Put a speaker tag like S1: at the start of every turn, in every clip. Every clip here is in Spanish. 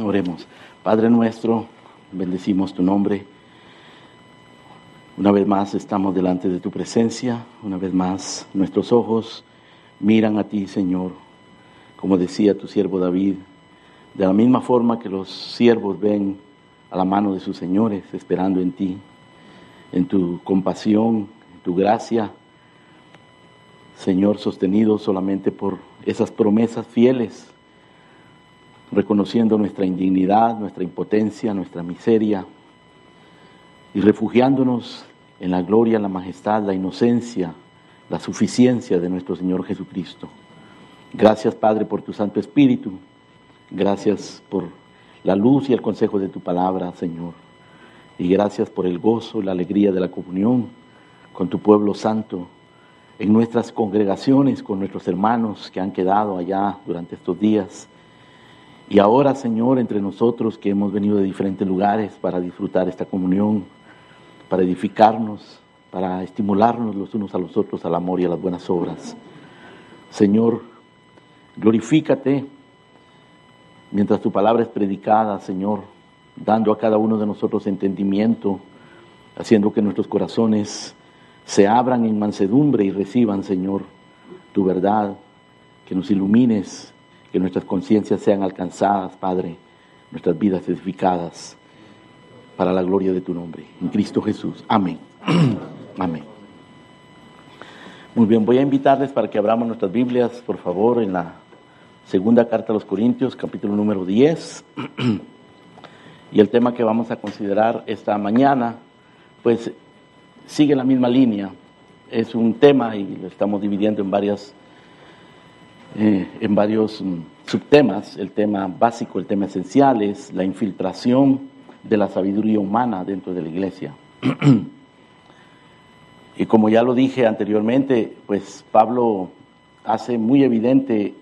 S1: Oremos. Padre nuestro, bendecimos tu nombre. Una vez más estamos delante de tu presencia, una vez más nuestros ojos miran a ti, Señor, como decía tu siervo David, de la misma forma que los siervos ven a la mano de sus señores, esperando en ti, en tu compasión, en tu gracia, Señor, sostenido solamente por esas promesas fieles reconociendo nuestra indignidad, nuestra impotencia, nuestra miseria y refugiándonos en la gloria, la majestad, la inocencia, la suficiencia de nuestro Señor Jesucristo. Gracias, Padre, por tu Santo Espíritu. Gracias por la luz y el consejo de tu palabra, Señor. Y gracias por el gozo y la alegría de la comunión con tu pueblo santo, en nuestras congregaciones, con nuestros hermanos que han quedado allá durante estos días y ahora, Señor, entre nosotros que hemos venido de diferentes lugares para disfrutar esta comunión, para edificarnos, para estimularnos los unos a los otros al amor y a las buenas obras. Señor, glorifícate mientras tu palabra es predicada, Señor, dando a cada uno de nosotros entendimiento, haciendo que nuestros corazones se abran en mansedumbre y reciban, Señor, tu verdad, que nos ilumines que nuestras conciencias sean alcanzadas, Padre, nuestras vidas edificadas para la gloria de tu nombre. En Cristo Jesús. Amén. Amén. Muy bien, voy a invitarles para que abramos nuestras Biblias, por favor, en la segunda carta a los Corintios, capítulo número 10. Y el tema que vamos a considerar esta mañana, pues sigue la misma línea. Es un tema y lo estamos dividiendo en varias eh, en varios mm, subtemas. El tema básico, el tema esencial es la infiltración de la sabiduría humana dentro de la iglesia. y como ya lo dije anteriormente, pues Pablo hace muy evidente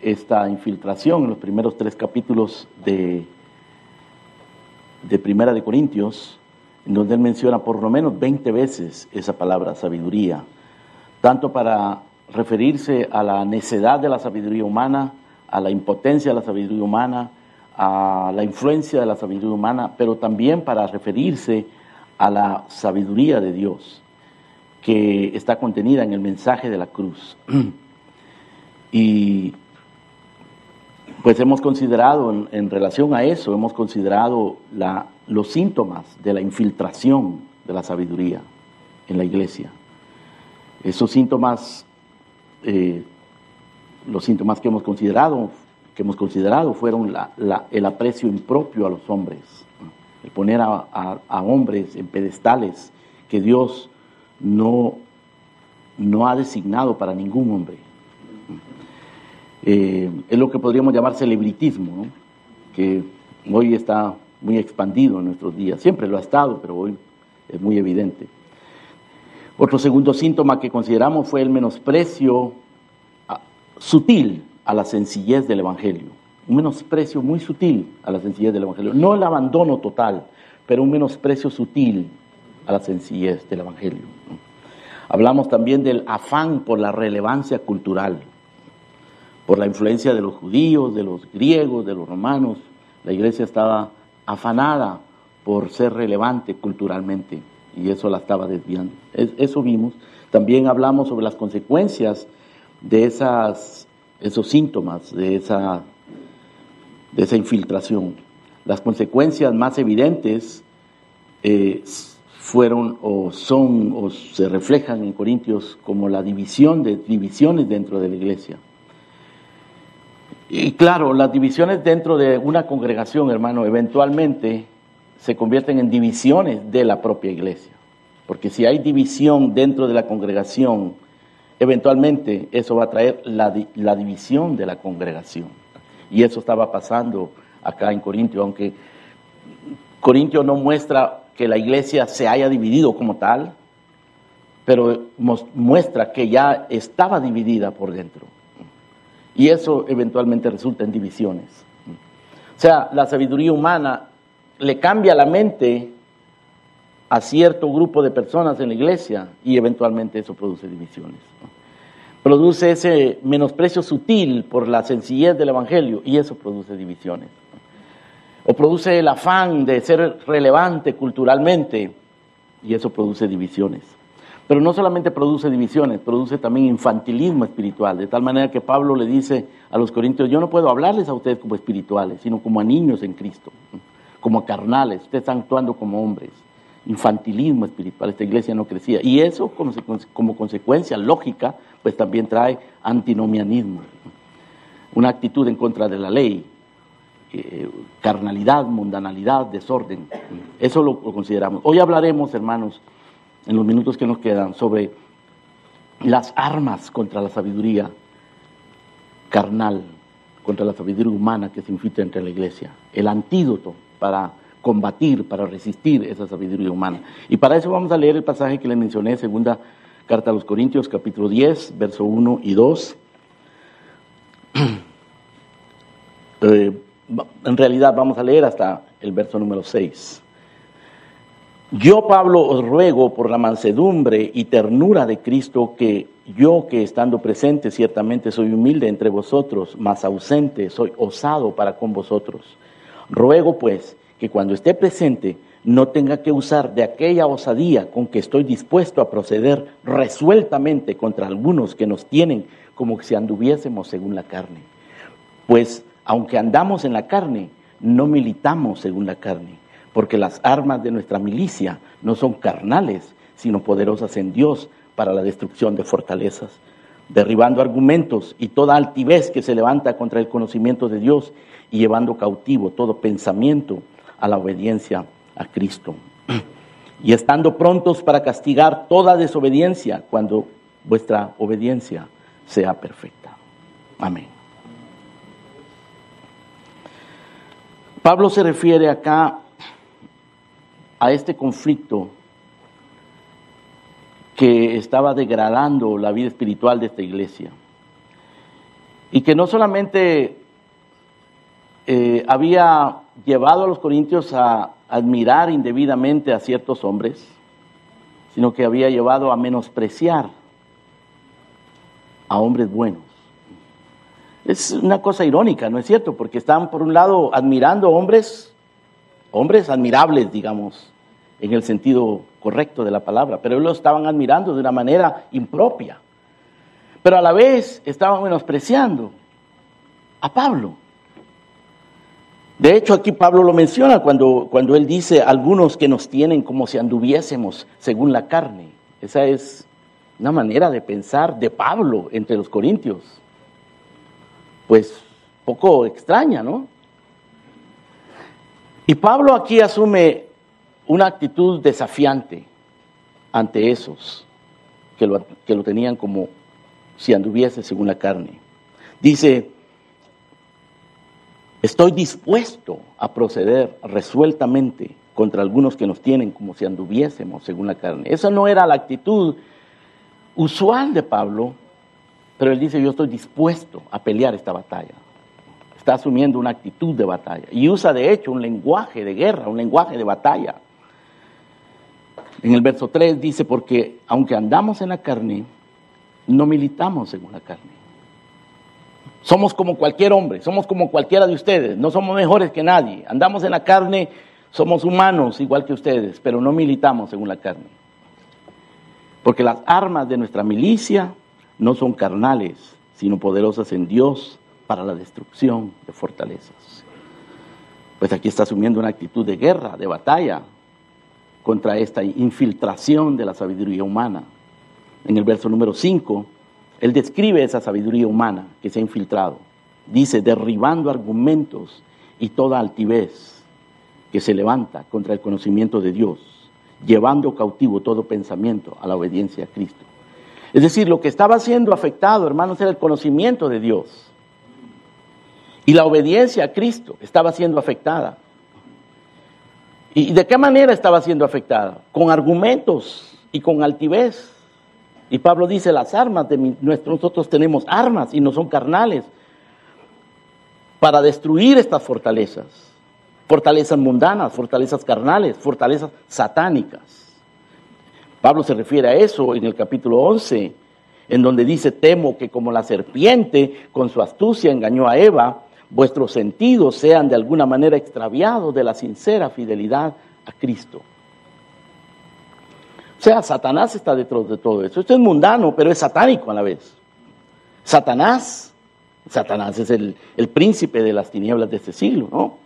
S1: esta infiltración en los primeros tres capítulos de, de Primera de Corintios, en donde él menciona por lo menos 20 veces esa palabra sabiduría, tanto para referirse a la necedad de la sabiduría humana, a la impotencia de la sabiduría humana, a la influencia de la sabiduría humana, pero también para referirse a la sabiduría de Dios que está contenida en el mensaje de la cruz. Y pues hemos considerado, en, relación a eso, hemos considerado los síntomas de la infiltración de la sabiduría en la iglesia. Esos síntomas eh, los síntomas que hemos considerado, que hemos considerado fueron el aprecio impropio a los hombres, el poner a, hombres en pedestales que Dios no, no ha designado para ningún hombre. Eh, es lo que podríamos llamar celebritismo, que hoy está muy expandido en nuestros días. Siempre lo ha estado, pero hoy es muy evidente. Otro segundo síntoma que consideramos fue el menosprecio ah, sutil a la sencillez del Evangelio. Un menosprecio muy sutil a la sencillez del Evangelio. No el abandono total, pero un menosprecio sutil a la sencillez del Evangelio. Hablamos también del afán por la relevancia cultural, por la influencia de los judíos, de los griegos, de los romanos. La iglesia estaba afanada por ser relevante culturalmente y eso la estaba desviando. Eso vimos. También hablamos sobre las consecuencias de esas, esos síntomas, de esa, de esa infiltración. Las consecuencias más evidentes eh, fueron o son o se reflejan en Corintios como la división de divisiones dentro de la iglesia. Y claro, las divisiones dentro de una congregación, hermano, eventualmente se convierten en divisiones de la propia iglesia. Porque si hay división dentro de la congregación, eventualmente eso va a traer la, división de la congregación. Y eso estaba pasando acá en Corintio, aunque Corintio no muestra que la iglesia se haya dividido como tal, pero muestra que ya estaba dividida por dentro. Y eso eventualmente resulta en divisiones. O sea, la sabiduría humana le cambia la mente a cierto grupo de personas en la iglesia y eventualmente eso produce divisiones. Produce ese menosprecio sutil por la sencillez del Evangelio y eso produce divisiones. o produce el afán de ser relevante culturalmente y eso produce divisiones. Pero no solamente produce divisiones, produce también infantilismo espiritual, de tal manera que Pablo le dice a los corintios, yo no puedo hablarles a ustedes como espirituales, sino como a niños en Cristo, como carnales, ustedes están actuando como hombres. Infantilismo espiritual, esta iglesia no crecía. Y eso como, consecuencia lógica, pues también trae antinomianismo, una actitud en contra de la ley, eh, carnalidad, mundanalidad, desorden. Eso lo, consideramos. Hoy hablaremos, hermanos, en los minutos que nos quedan, sobre las armas contra la sabiduría carnal, contra la sabiduría humana que se infiltra entre la iglesia, el antídoto para combatir, para resistir esa sabiduría humana. Y para eso vamos a leer el pasaje que le mencioné, segunda carta a los Corintios, capítulo 10, verso 1 y 2. eh, en realidad vamos a leer hasta el verso número 6. Yo, Pablo, os ruego por la mansedumbre y ternura de Cristo que yo que estando presente ciertamente soy humilde entre vosotros, mas ausente soy osado para con vosotros. Ruego pues que cuando esté presente no tenga que usar de aquella osadía con que estoy dispuesto a proceder resueltamente contra algunos que nos tienen como si anduviésemos según la carne. Pues aunque andamos en la carne, no militamos según la carne, porque las armas de nuestra milicia no son carnales, sino poderosas en Dios para la destrucción de fortalezas, derribando argumentos y toda altivez que se levanta contra el conocimiento de Dios y llevando cautivo todo pensamiento a la obediencia a Cristo. Y estando prontos para castigar toda desobediencia cuando vuestra obediencia sea perfecta. Amén. Pablo se refiere acá a este conflicto que estaba degradando la vida espiritual de esta iglesia. Y que no solamente eh, había llevado a los corintios a admirar indebidamente a ciertos hombres, sino que había llevado a menospreciar a hombres buenos. Es una cosa irónica, ¿no es cierto? Porque están, por un lado, admirando hombres, hombres admirables, digamos, en el sentido correcto de la palabra, pero ellos lo estaban admirando de una manera impropia. Pero a la vez estaban menospreciando a Pablo. De hecho, aquí Pablo lo menciona cuando, cuando él dice, algunos que nos tienen como si anduviésemos según la carne. Esa es una manera de pensar de Pablo entre los corintios pues poco extraña, ¿no? Y Pablo aquí asume una actitud desafiante ante esos que lo, que lo tenían como si anduviese según la carne. Dice, estoy dispuesto a proceder resueltamente contra algunos que nos tienen como si anduviésemos según la carne. Esa no era la actitud usual de Pablo, pero él dice, yo estoy dispuesto a pelear esta batalla. Está asumiendo una actitud de batalla. Y usa de hecho un lenguaje de guerra, un lenguaje de batalla. En el verso 3 dice, porque aunque andamos en la carne, no militamos según la carne. Somos como cualquier hombre, somos como cualquiera de ustedes, no somos mejores que nadie. Andamos en la carne, somos humanos igual que ustedes, pero no militamos según la carne. Porque las armas de nuestra milicia no son carnales, sino poderosas en Dios para la destrucción de fortalezas. Pues aquí está asumiendo una actitud de guerra, de batalla contra esta infiltración de la sabiduría humana. En el verso número 5, él describe esa sabiduría humana que se ha infiltrado. Dice, derribando argumentos y toda altivez que se levanta contra el conocimiento de Dios, llevando cautivo todo pensamiento a la obediencia a Cristo. Es decir, lo que estaba siendo afectado, hermanos, era el conocimiento de Dios. Y la obediencia a Cristo estaba siendo afectada. ¿Y de qué manera estaba siendo afectada? Con argumentos y con altivez. Y Pablo dice, las armas de nosotros tenemos armas y no son carnales para destruir estas fortalezas. Fortalezas mundanas, fortalezas carnales, fortalezas satánicas. Pablo se refiere a eso en el capítulo 11, en donde dice, temo que como la serpiente con su astucia engañó a Eva, vuestros sentidos sean de alguna manera extraviados de la sincera fidelidad a Cristo. O sea, Satanás está detrás de todo eso. Esto es mundano, pero es satánico a la vez. Satanás, Satanás es el, el príncipe de las tinieblas de este siglo, ¿no?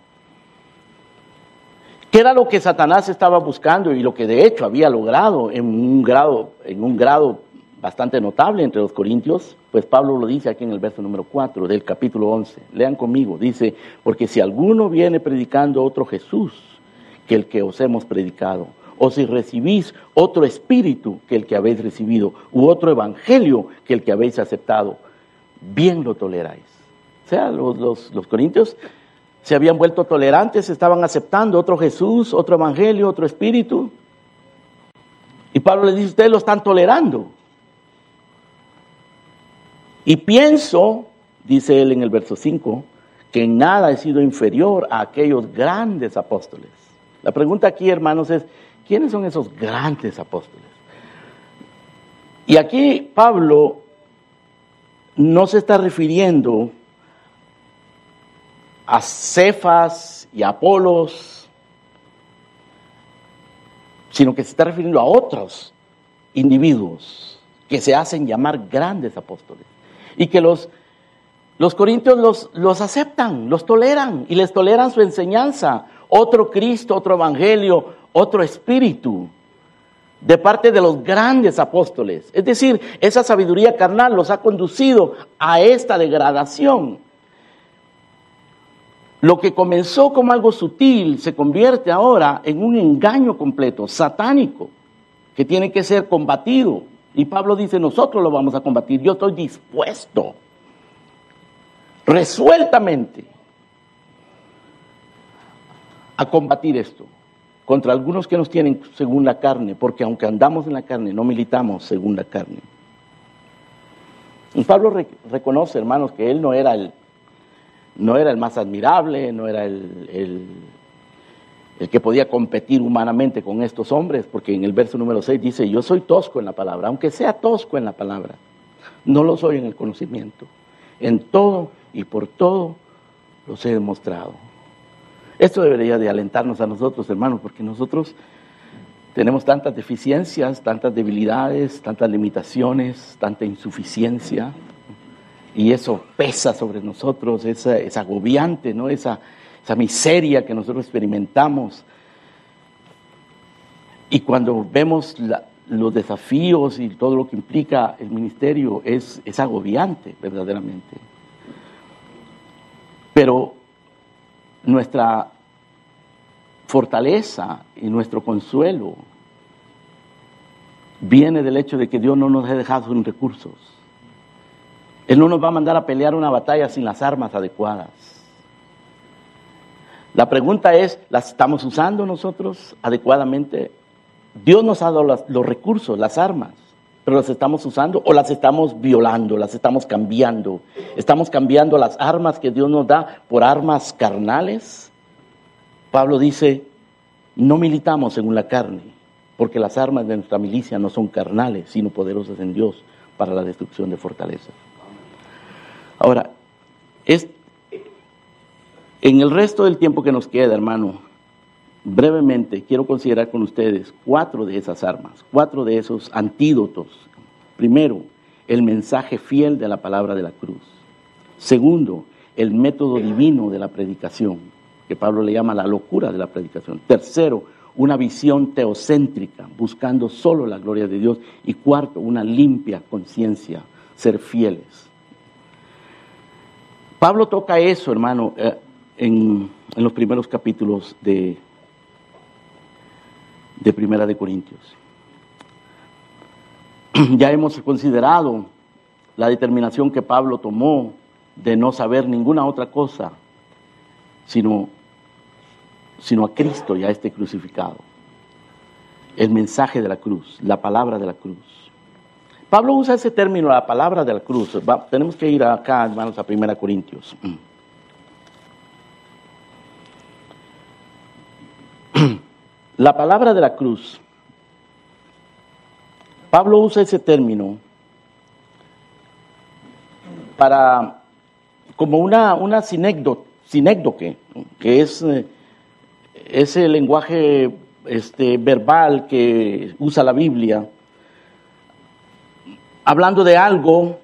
S1: ¿Qué era lo que Satanás estaba buscando y lo que de hecho había logrado en un grado, en un grado bastante notable entre los corintios? Pues Pablo lo dice aquí en el verso número 4 del capítulo 11. Lean conmigo, dice, porque si alguno viene predicando otro Jesús que el que os hemos predicado, o si recibís otro espíritu que el que habéis recibido, u otro evangelio que el que habéis aceptado, bien lo toleráis. O sea, los, los, los corintios se habían vuelto tolerantes, estaban aceptando otro Jesús, otro evangelio, otro espíritu. Y Pablo le dice, ustedes lo están tolerando. Y pienso, dice él en el verso 5, que en nada he sido inferior a aquellos grandes apóstoles. La pregunta aquí, hermanos, es, ¿quiénes son esos grandes apóstoles? Y aquí Pablo no se está refiriendo a Cefas y a Apolos, sino que se está refiriendo a otros individuos que se hacen llamar grandes apóstoles y que los, los corintios los, los aceptan, los toleran y les toleran su enseñanza, otro Cristo, otro Evangelio, otro Espíritu de parte de los grandes apóstoles. Es decir, esa sabiduría carnal los ha conducido a esta degradación. Lo que comenzó como algo sutil se convierte ahora en un engaño completo, satánico, que tiene que ser combatido. Y Pablo dice, nosotros lo vamos a combatir. Yo estoy dispuesto, resueltamente, a combatir esto contra algunos que nos tienen según la carne, porque aunque andamos en la carne, no militamos según la carne. Y Pablo reconoce, hermanos, que él no era el no era el más admirable, no era el, el, que podía competir humanamente con estos hombres, porque en el verso número 6 dice, yo soy tosco en la palabra, aunque sea tosco en la palabra, no lo soy en el conocimiento. En todo y por todo los he demostrado. Esto debería de alentarnos a nosotros, hermanos, porque nosotros tenemos tantas deficiencias, tantas debilidades, tantas limitaciones, tanta insuficiencia, y eso pesa sobre nosotros, es agobiante, ¿no? Esa, esa miseria que nosotros experimentamos. Y cuando vemos los desafíos y todo lo que implica el ministerio, es, es agobiante, verdaderamente. Pero nuestra fortaleza y nuestro consuelo viene del hecho de que Dios no nos ha dejado sin recursos. Él no nos va a mandar a pelear una batalla sin las armas adecuadas. La pregunta es, ¿las estamos usando nosotros adecuadamente? Dios nos ha dado los recursos, las armas, pero las estamos usando o las estamos violando, las estamos cambiando. Estamos cambiando las armas que Dios nos da por armas carnales. Pablo dice, no militamos según la carne, porque las armas de nuestra milicia no son carnales, sino poderosas en Dios para la destrucción de fortalezas. Ahora, es, en el resto del tiempo que nos queda, hermano, brevemente quiero considerar con ustedes cuatro de esas armas, cuatro de esos antídotos. Primero, el mensaje fiel de la palabra de la cruz. Segundo, el método divino de la predicación, que Pablo le llama la locura de la predicación. Tercero, una visión teocéntrica, buscando solo la gloria de Dios. Y cuarto, una limpia conciencia, ser fieles. Pablo toca eso, hermano, eh, en, los primeros capítulos de, de Primera de Corintios. Ya hemos considerado la determinación que Pablo tomó de no saber ninguna otra cosa, sino, sino a Cristo y a este crucificado. El mensaje de la cruz, la palabra de la cruz. Pablo usa ese término, la palabra de la cruz. tenemos que ir acá, hermanos, a 1 Corintios. La palabra de la cruz. Pablo usa ese término para como una, una que es eh, ese lenguaje este, verbal que usa la Biblia, hablando de algo,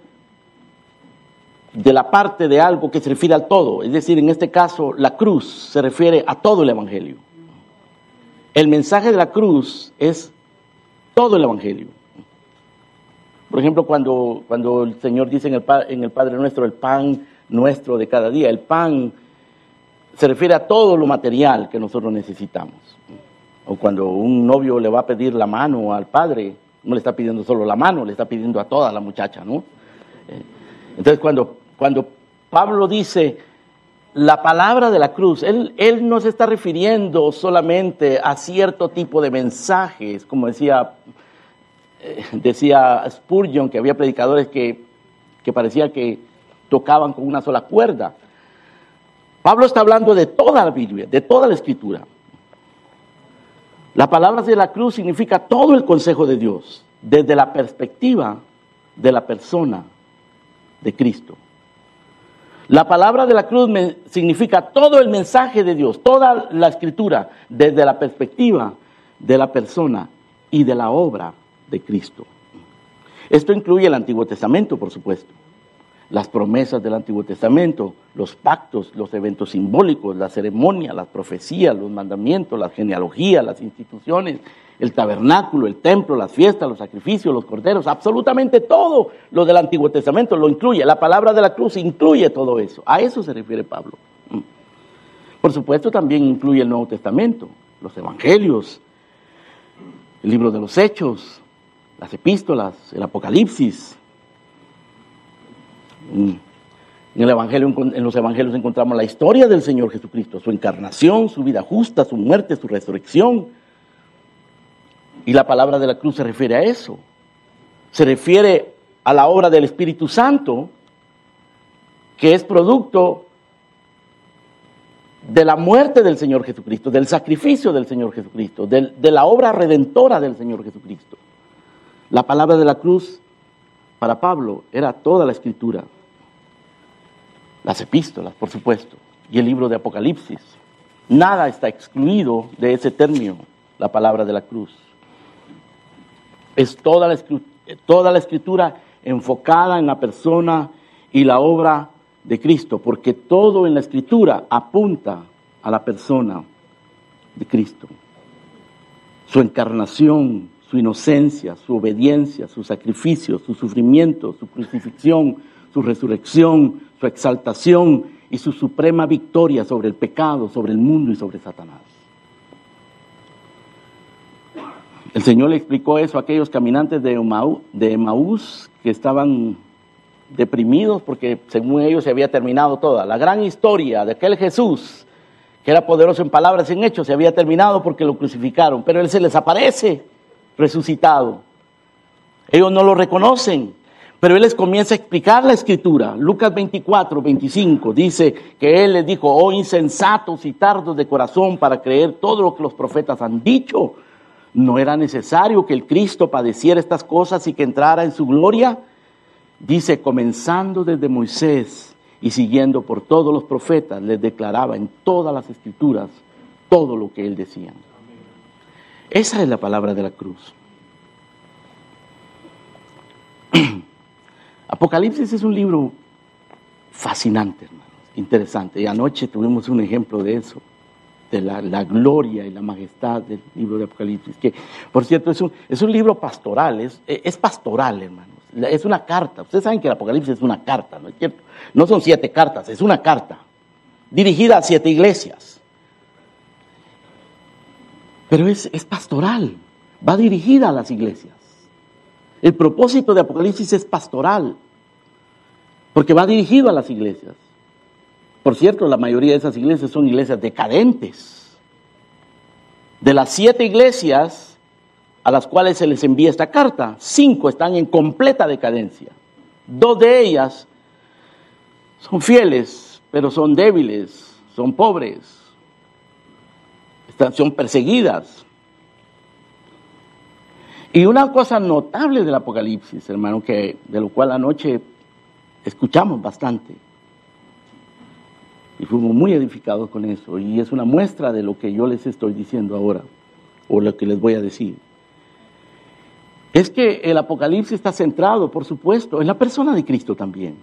S1: de la parte de algo que se refiere al todo. Es decir, en este caso, la cruz se refiere a todo el Evangelio. El mensaje de la cruz es todo el Evangelio. Por ejemplo, cuando, cuando el Señor dice en el, en el Padre Nuestro, el pan nuestro de cada día, el pan se refiere a todo lo material que nosotros necesitamos. O cuando un novio le va a pedir la mano al padre, no le está pidiendo solo la mano, le está pidiendo a toda la muchacha, ¿no? Eh, entonces, cuando, cuando Pablo dice la palabra de la cruz, él, él no se está refiriendo solamente a cierto tipo de mensajes, como decía eh, decía Spurgeon que había predicadores que, que parecía que tocaban con una sola cuerda. Pablo está hablando de toda la Biblia, de toda la escritura. La palabra de la cruz significa todo el consejo de Dios, desde la perspectiva de la persona de Cristo. La palabra de la cruz significa todo el mensaje de Dios, toda la escritura, desde la perspectiva de la persona y de la obra de Cristo. Esto incluye el Antiguo Testamento, por supuesto. Las promesas del Antiguo Testamento, los pactos, los eventos simbólicos, la ceremonia, las profecías, los mandamientos, las genealogías, las instituciones, el tabernáculo, el templo, las fiestas, los sacrificios, los corderos, absolutamente todo lo del Antiguo Testamento lo incluye. La palabra de la cruz incluye todo eso. A eso se refiere Pablo. Por supuesto también incluye el Nuevo Testamento, los evangelios, el libro de los Hechos, las epístolas, el Apocalipsis. Mm. En, el evangelio, en los evangelios encontramos la historia del Señor Jesucristo, su encarnación, su vida justa, su muerte, su resurrección. Y la palabra de la cruz se refiere a eso. Se refiere a la obra del Espíritu Santo, que es producto de la muerte del Señor Jesucristo, del sacrificio del Señor Jesucristo, de la obra redentora del Señor Jesucristo. La palabra de la cruz para Pablo era toda la escritura, las epístolas, por supuesto, y el libro de Apocalipsis. Nada está excluido de ese término, la palabra de la cruz. Es toda la, toda la escritura enfocada en la persona y la obra de Cristo, porque todo en la escritura apunta a la persona de Cristo. Su encarnación, su inocencia, su obediencia, su sacrificio, su sufrimiento, su crucifixión, su resurrección, su exaltación y su suprema victoria sobre el pecado, sobre el mundo y sobre Satanás. El Señor le explicó eso a aquellos caminantes de, Emaús que estaban deprimidos porque según ellos se había terminado toda. La gran historia de aquel Jesús, que era poderoso en palabras y en hechos, se había terminado porque lo crucificaron, pero Él se les aparece resucitado. Ellos no lo reconocen, pero Él les comienza a explicar la escritura. Lucas 24, 25 dice que Él les dijo, oh insensatos y tardos de corazón para creer todo lo que los profetas han dicho. ¿No era necesario que el Cristo padeciera estas cosas y que entrara en su gloria? Dice, comenzando desde Moisés y siguiendo por todos los profetas, les declaraba en todas las escrituras todo lo que Él decía. Esa es la palabra de la cruz. Apocalipsis es un libro fascinante, hermanos, interesante. Y anoche tuvimos un ejemplo de eso, de la, gloria y la majestad del libro de Apocalipsis, que por cierto es un, es un libro pastoral, es, es pastoral, hermanos. Es una carta. Ustedes saben que el Apocalipsis es una carta, ¿no es cierto? No son siete cartas, es una carta dirigida a siete iglesias. Pero es, pastoral, va dirigida a las iglesias. El propósito de Apocalipsis es pastoral, porque va dirigido a las iglesias. Por cierto, la mayoría de esas iglesias son iglesias decadentes. De las siete iglesias a las cuales se les envía esta carta, cinco están en completa decadencia. Dos de ellas son fieles, pero son débiles, son pobres, son perseguidas. Y una cosa notable del Apocalipsis, hermano, que de lo cual anoche escuchamos bastante, Y fuimos muy edificados con eso. Y es una muestra de lo que yo les estoy diciendo ahora, o lo que les voy a decir. Es que el Apocalipsis está centrado, por supuesto, en la persona de Cristo también.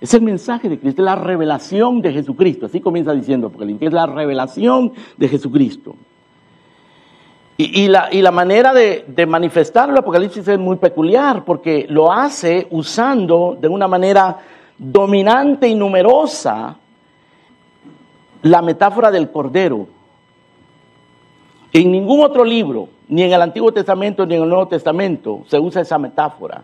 S1: Es el mensaje de Cristo, es la revelación de Jesucristo. Así comienza diciendo Apocalipsis, es la revelación de Jesucristo. Y, la, y la, manera de, de, manifestar el Apocalipsis es muy peculiar, porque lo hace usando de una manera dominante y numerosa la metáfora del cordero. En ningún otro libro, ni en el Antiguo Testamento ni en el Nuevo Testamento, se usa esa metáfora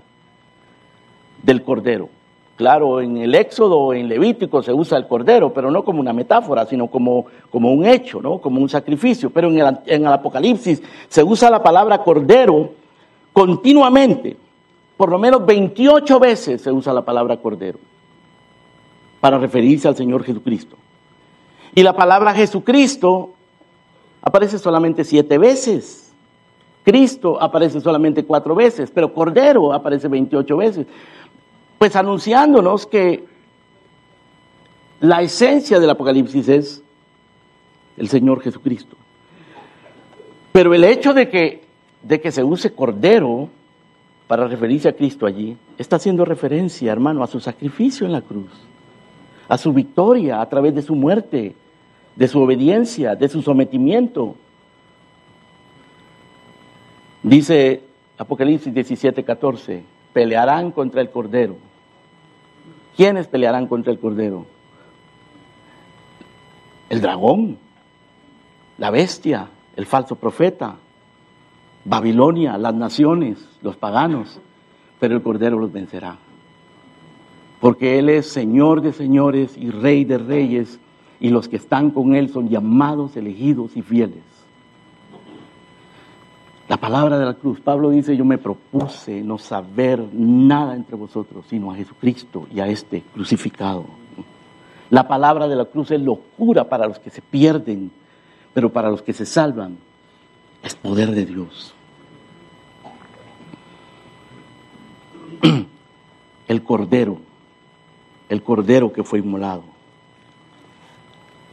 S1: del cordero. Claro, en el Éxodo, en Levítico se usa el cordero, pero no como una metáfora, sino como, como un hecho, ¿no? como un sacrificio. Pero en el, en el Apocalipsis se usa la palabra cordero continuamente. Por lo menos 28 veces se usa la palabra cordero para referirse al Señor Jesucristo. Y la palabra Jesucristo aparece solamente siete veces. Cristo aparece solamente cuatro veces, pero Cordero aparece 28 veces. Pues anunciándonos que la esencia del Apocalipsis es el Señor Jesucristo. Pero el hecho de que, de que se use Cordero para referirse a Cristo allí, está haciendo referencia, hermano, a su sacrificio en la cruz, a su victoria a través de su muerte, de su obediencia, de su sometimiento. Dice Apocalipsis 17, 14, pelearán contra el Cordero. ¿Quiénes pelearán contra el Cordero? El dragón, la bestia, el falso profeta, Babilonia, las naciones, los paganos, pero el Cordero los vencerá. Porque Él es Señor de señores y Rey de reyes y los que están con Él son llamados, elegidos y fieles. La palabra de la cruz, Pablo dice, yo me propuse no saber nada entre vosotros, sino a Jesucristo y a este crucificado. La palabra de la cruz es locura para los que se pierden, pero para los que se salvan es poder de Dios. El cordero, el cordero que fue inmolado.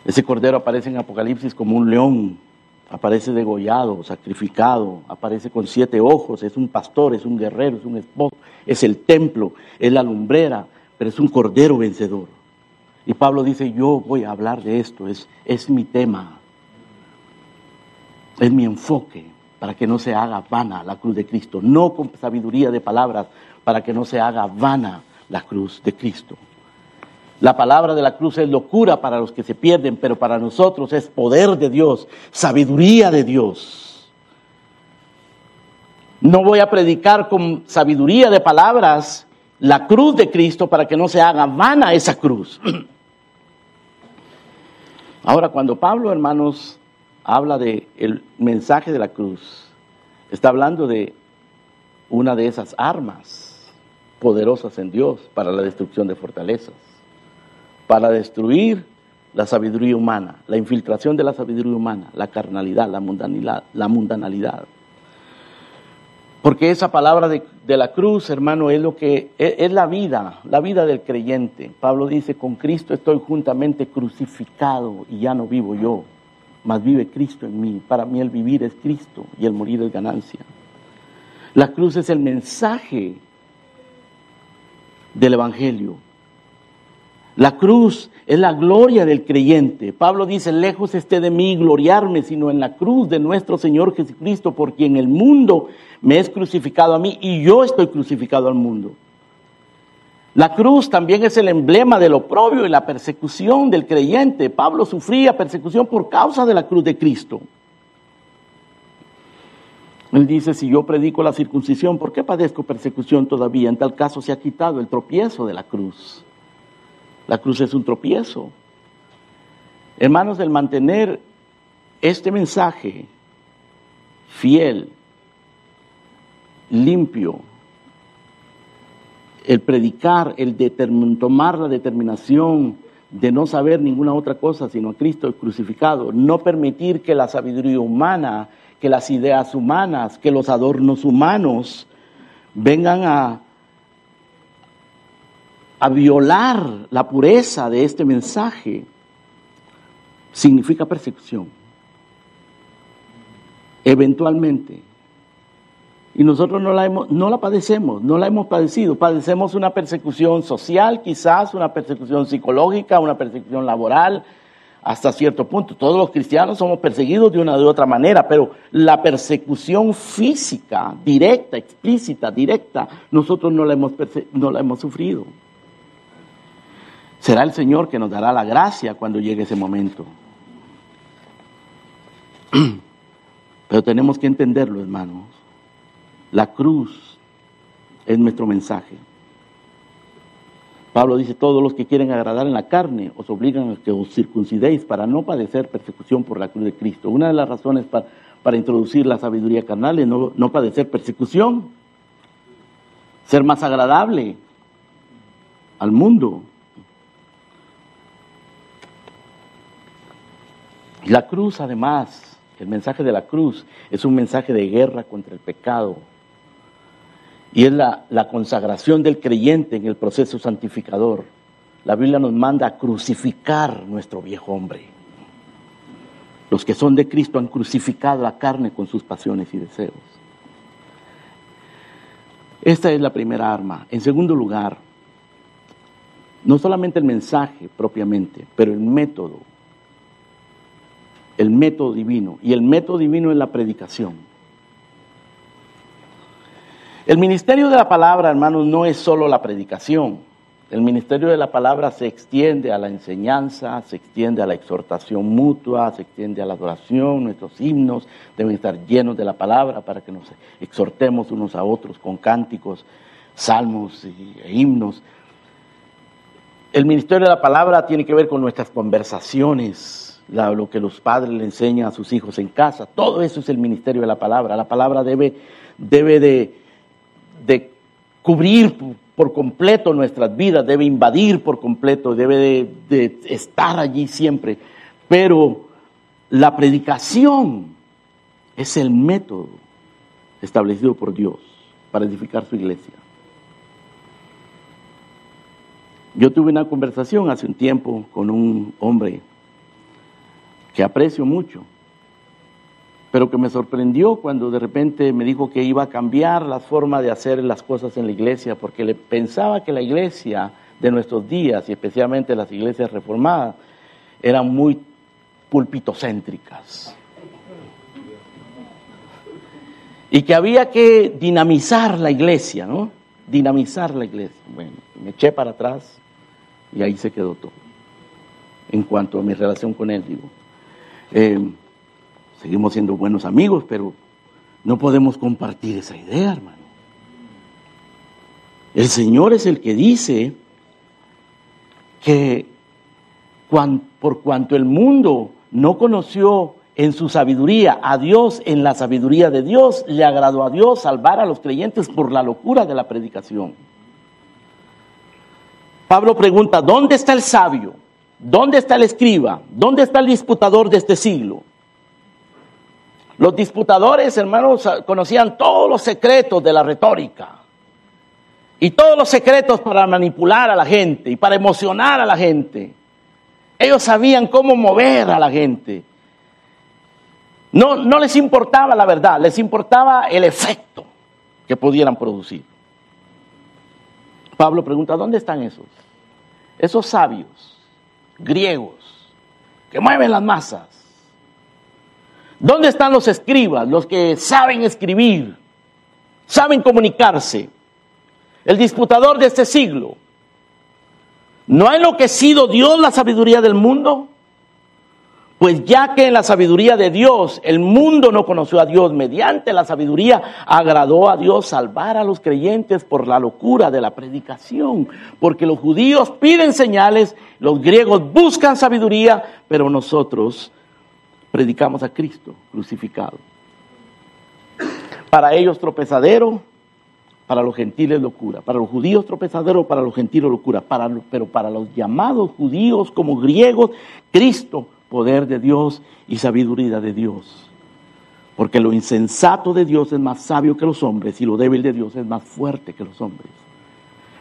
S1: Ese cordero aparece en Apocalipsis como un león, aparece degollado, sacrificado, aparece con siete ojos, es un pastor, es un guerrero, es un esposo, es el templo, es la lumbrera, pero es un cordero vencedor. Y Pablo dice, yo voy a hablar de esto, es, es mi tema, es mi enfoque, para que no se haga vana la cruz de Cristo, no con sabiduría de palabras, para que no se haga vana la cruz de Cristo. La palabra de la cruz es locura para los que se pierden, pero para nosotros es poder de Dios, sabiduría de Dios. No voy a predicar con sabiduría de palabras la cruz de Cristo para que no se haga vana esa cruz. Ahora, cuando Pablo, hermanos, habla de el mensaje de la cruz, está hablando de una de esas armas poderosas en Dios para la destrucción de fortalezas para destruir la sabiduría humana, la infiltración de la sabiduría humana, la carnalidad, la mundanalidad. La mundanalidad. Porque esa palabra de, la cruz, hermano, es lo que es, es, la vida, la vida del creyente. Pablo dice, con Cristo estoy juntamente crucificado y ya no vivo yo, mas vive Cristo en mí. Para mí el vivir es Cristo y el morir es ganancia. La cruz es el mensaje del Evangelio. La cruz es la gloria del creyente. Pablo dice, lejos esté de mí gloriarme, sino en la cruz de nuestro Señor Jesucristo, por quien el mundo me es crucificado a mí y yo estoy crucificado al mundo. La cruz también es el emblema del oprobio y la persecución del creyente. Pablo sufría persecución por causa de la cruz de Cristo. Él dice, si yo predico la circuncisión, ¿por qué padezco persecución todavía? En tal caso se ha quitado el tropiezo de la cruz. La cruz es un tropiezo. Hermanos, el mantener este mensaje fiel, limpio, el predicar, el tomar la determinación de no saber ninguna otra cosa sino a Cristo crucificado, no permitir que la sabiduría humana, que las ideas humanas, que los adornos humanos vengan a a violar la pureza de este mensaje, significa persecución. Eventualmente. Y nosotros no la, hemos, no la padecemos, no la hemos padecido. Padecemos una persecución social, quizás, una persecución psicológica, una persecución laboral, hasta cierto punto. Todos los cristianos somos perseguidos de una u otra manera, pero la persecución física, directa, explícita, directa, nosotros no la hemos, no la hemos sufrido. Será el Señor que nos dará la gracia cuando llegue ese momento. Pero tenemos que entenderlo, hermanos. La cruz es nuestro mensaje. Pablo dice, todos los que quieren agradar en la carne os obligan a que os circuncidéis para no padecer persecución por la cruz de Cristo. Una de las razones para, introducir la sabiduría carnal es no, no padecer persecución, ser más agradable al mundo. La cruz, además, el mensaje de la cruz es un mensaje de guerra contra el pecado, y es la, consagración del creyente en el proceso santificador. La Biblia nos manda a crucificar nuestro viejo hombre. Los que son de Cristo han crucificado la carne con sus pasiones y deseos. Esta es la primera arma. En segundo lugar, no solamente el mensaje propiamente, pero el método. El método divino. Y el método divino es la predicación. El ministerio de la palabra, hermanos, no es solo la predicación. El ministerio de la palabra se extiende a la enseñanza, se extiende a la exhortación mutua, se extiende a la adoración. Nuestros himnos deben estar llenos de la palabra para que nos exhortemos unos a otros con cánticos, salmos e himnos. El ministerio de la palabra tiene que ver con nuestras conversaciones, lo que los padres le enseñan a sus hijos en casa. Todo eso es el ministerio de la palabra. La palabra debe, debe de cubrir por completo nuestras vidas, debe invadir por completo, debe de, estar allí siempre. Pero la predicación es el método establecido por Dios para edificar su iglesia. Yo tuve una conversación hace un tiempo con un hombre que aprecio mucho, pero que me sorprendió cuando de repente me dijo que iba a cambiar la forma de hacer las cosas en la iglesia, porque le pensaba que la iglesia de nuestros días, y especialmente las iglesias reformadas, eran muy pulpitocéntricas. Y que había que dinamizar la iglesia, ¿no? Dinamizar la iglesia. Bueno, me eché para atrás y ahí se quedó todo. En cuanto a mi relación con él, digo. Eh, Seguimos siendo buenos amigos, pero no podemos compartir esa idea, hermano. El Señor es el que dice que por cuanto el mundo no conoció en su sabiduría a Dios, en la sabiduría de Dios, le agradó a Dios salvar a los creyentes por la locura de la predicación. Pablo pregunta, ¿dónde está el sabio? ¿Dónde está el escriba? ¿Dónde está el disputador de este siglo? Los disputadores, hermanos, conocían todos los secretos de la retórica y todos los secretos para manipular a la gente y para emocionar a la gente. Ellos sabían cómo mover a la gente. No, no les importaba la verdad, les importaba el efecto que pudieran producir. Pablo pregunta, ¿dónde están esos? Esos sabios griegos que mueven las masas ¿Dónde están los escribas, los que saben escribir, saben comunicarse? El disputador de este siglo. ¿No ha enloquecido Dios la sabiduría del mundo? Pues ya que en la sabiduría de Dios el mundo no conoció a Dios, mediante la sabiduría agradó a Dios salvar a los creyentes por la locura de la predicación. Porque los judíos piden señales, los griegos buscan sabiduría, pero nosotros predicamos a Cristo crucificado. Para ellos tropezadero, para los gentiles locura, para los judíos tropezadero, para los gentiles locura, para, pero para los llamados judíos como griegos, Cristo, poder de Dios y sabiduría de Dios. Porque lo insensato de Dios es más sabio que los hombres y lo débil de Dios es más fuerte que los hombres.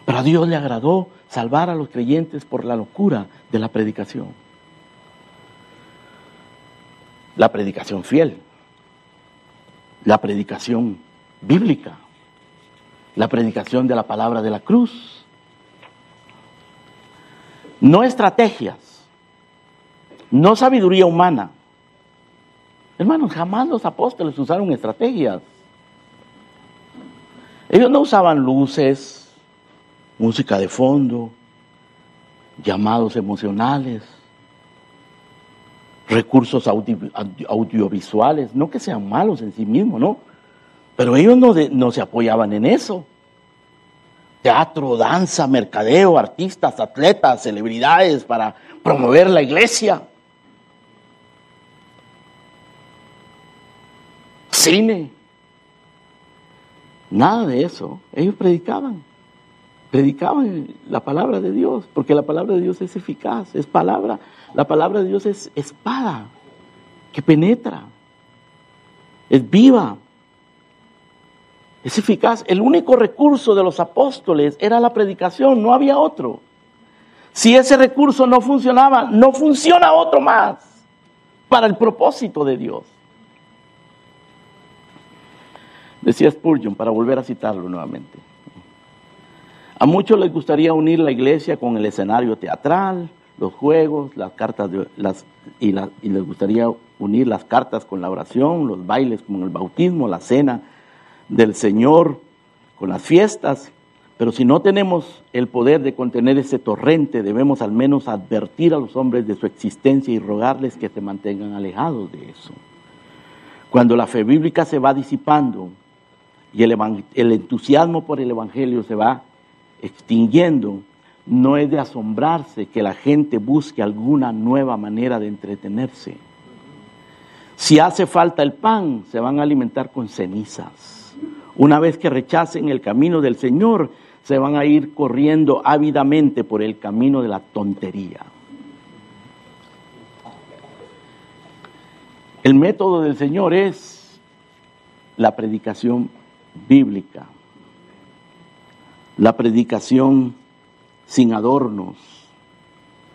S1: Pero a Dios le agradó salvar a los creyentes por la locura de la predicación. La predicación fiel, la predicación bíblica, la predicación de la palabra de la cruz. No estrategias, no sabiduría humana. Hermanos, jamás los apóstoles usaron estrategias. Ellos no usaban luces, música de fondo, llamados emocionales, recursos audiovisuales, no que sean malos en sí mismos, ¿no? Pero ellos no, no se apoyaban en eso. Teatro, danza, mercadeo, artistas, atletas, celebridades para promover la iglesia. Cine. Nada de eso. Ellos predicaban. Predicaban la palabra de Dios, porque la palabra de Dios es eficaz, es palabra. La palabra de Dios es espada que penetra, es viva, es eficaz. El único recurso de los apóstoles era la predicación, no había otro. Si ese recurso no funcionaba, no funciona otro más para el propósito de Dios. Decía Spurgeon, para volver a citarlo nuevamente. A muchos les gustaría unir la iglesia con el escenario teatral, los juegos, las cartas de, las, y, y les gustaría unir las cartas con la oración, los bailes con el bautismo, la cena del Señor, con las fiestas, pero si no tenemos el poder de contener ese torrente, debemos al menos advertir a los hombres de su existencia y rogarles que se mantengan alejados de eso. Cuando la fe bíblica se va disipando y el, entusiasmo por el Evangelio se va extinguiendo, no es de asombrarse que la gente busque alguna nueva manera de entretenerse. Si hace falta el pan, se van a alimentar con cenizas. Una vez que rechacen el camino del Señor, se van a ir corriendo ávidamente por el camino de la tontería. El método del Señor es la predicación bíblica, la predicación sin adornos,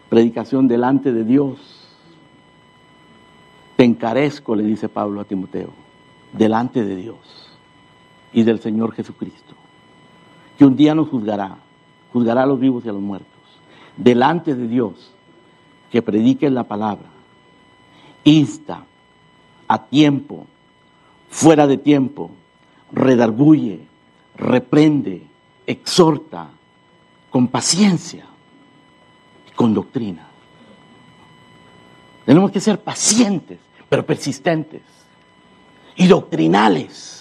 S1: predicación delante de Dios. Te encarezco, le dice Pablo a Timoteo, delante de Dios y del Señor Jesucristo, que un día nos juzgará, juzgará a los vivos y a los muertos, delante de Dios, que predique la palabra, insta a tiempo, fuera de tiempo, redarguye, reprende, exhorta, con paciencia y con doctrina. Tenemos que ser pacientes, pero persistentes y doctrinales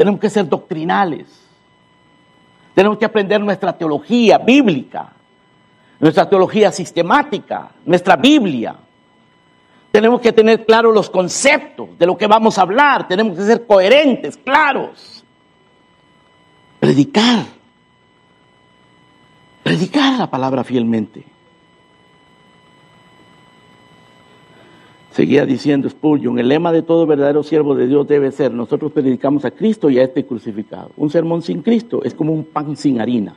S1: tenemos que ser doctrinales. Tenemos que aprender nuestra teología bíblica, nuestra teología sistemática, nuestra Biblia. Tenemos que tener claros los conceptos de lo que vamos a hablar. Tenemos que ser coherentes, claros. Predicar. Predicar la palabra fielmente. Seguía diciendo Spurgeon, el lema de todo verdadero siervo de Dios debe ser, nosotros predicamos a Cristo y a este crucificado. Un sermón sin Cristo es como un pan sin harina.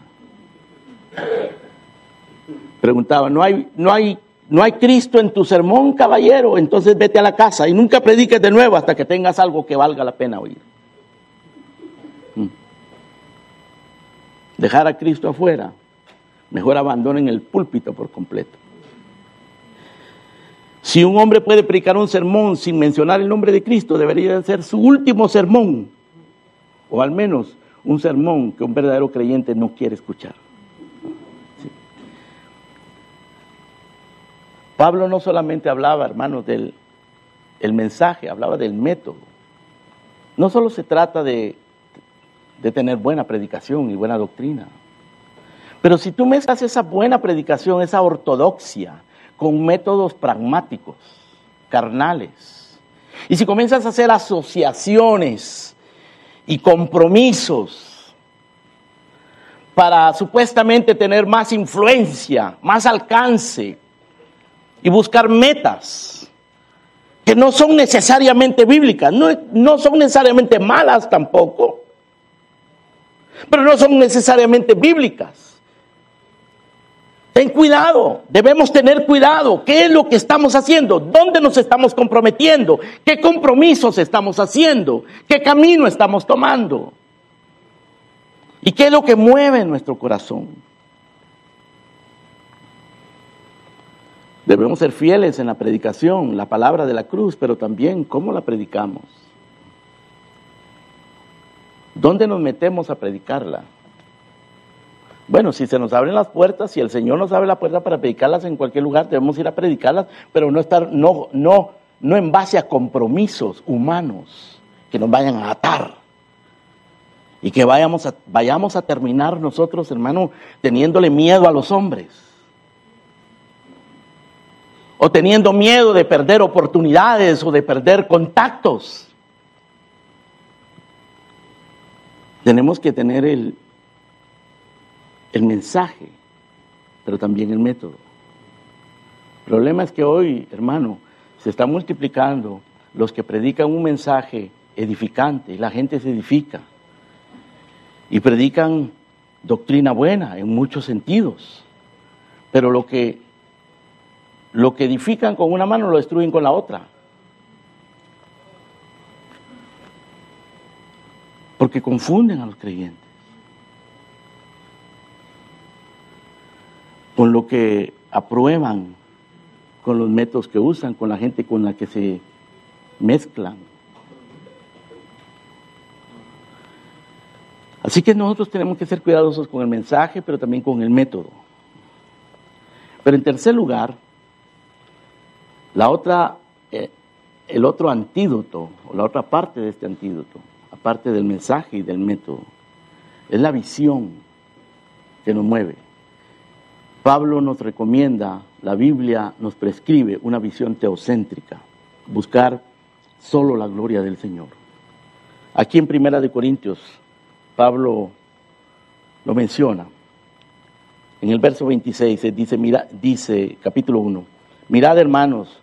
S1: Preguntaba, ¿no hay, no hay, no hay Cristo en tu sermón, caballero? Entonces vete a la casa y nunca prediques de nuevo hasta que tengas algo que valga la pena oír. Mm. Dejar a Cristo afuera, mejor abandonen el púlpito por completo. Si un hombre puede predicar un sermón sin mencionar el nombre de Cristo, debería ser su último sermón, o al menos un sermón que un verdadero creyente no quiere escuchar. Pablo no solamente hablaba, hermanos, del el mensaje, hablaba del método. No solo se trata de, de tener buena predicación y buena doctrina, pero si tú mezclas esa buena predicación, esa ortodoxia, con métodos pragmáticos, carnales. Y si comienzas a hacer asociaciones y compromisos para supuestamente tener más influencia, más alcance y buscar metas que no son necesariamente bíblicas, no, no son necesariamente malas tampoco, pero no son necesariamente bíblicas. Ten cuidado, debemos tener cuidado. ¿Qué es lo que estamos haciendo? ¿Dónde nos estamos comprometiendo? ¿Qué compromisos estamos haciendo? ¿Qué camino estamos tomando? ¿Y qué es lo que mueve nuestro corazón? Debemos ser fieles en la predicación, la palabra de la cruz, pero también cómo la predicamos. ¿Dónde nos metemos a predicarla? Bueno, si se nos abren las puertas, si el Señor nos abre la puerta para predicarlas en cualquier lugar, debemos ir a predicarlas, pero no estar, no, no, no en base a compromisos humanos que nos vayan a atar. Y que vayamos a, vayamos a terminar nosotros, hermano, teniéndole miedo a los hombres. O teniendo miedo de perder oportunidades o de perder contactos. Tenemos que tener el, el mensaje, pero también el método. El problema es que hoy, hermano, se está multiplicando los que predican un mensaje edificante, y la gente se edifica, y predican doctrina buena en muchos sentidos, pero lo que, lo que edifican con una mano lo destruyen con la otra. Porque confunden a los creyentes. con lo que aprueban, con los métodos que usan, con la gente con la que se mezclan. Así que nosotros tenemos que ser cuidadosos con el mensaje, pero también con el método. Pero en tercer lugar, la otra, eh, el otro antídoto, o la otra parte de este antídoto, aparte del mensaje y del método, es la visión que nos mueve. Pablo nos recomienda, la Biblia nos prescribe una visión teocéntrica, buscar solo la gloria del Señor. Aquí en Primera de Corintios, Pablo lo menciona. En el verso 26 dice, mira, dice capítulo 1, mirad hermanos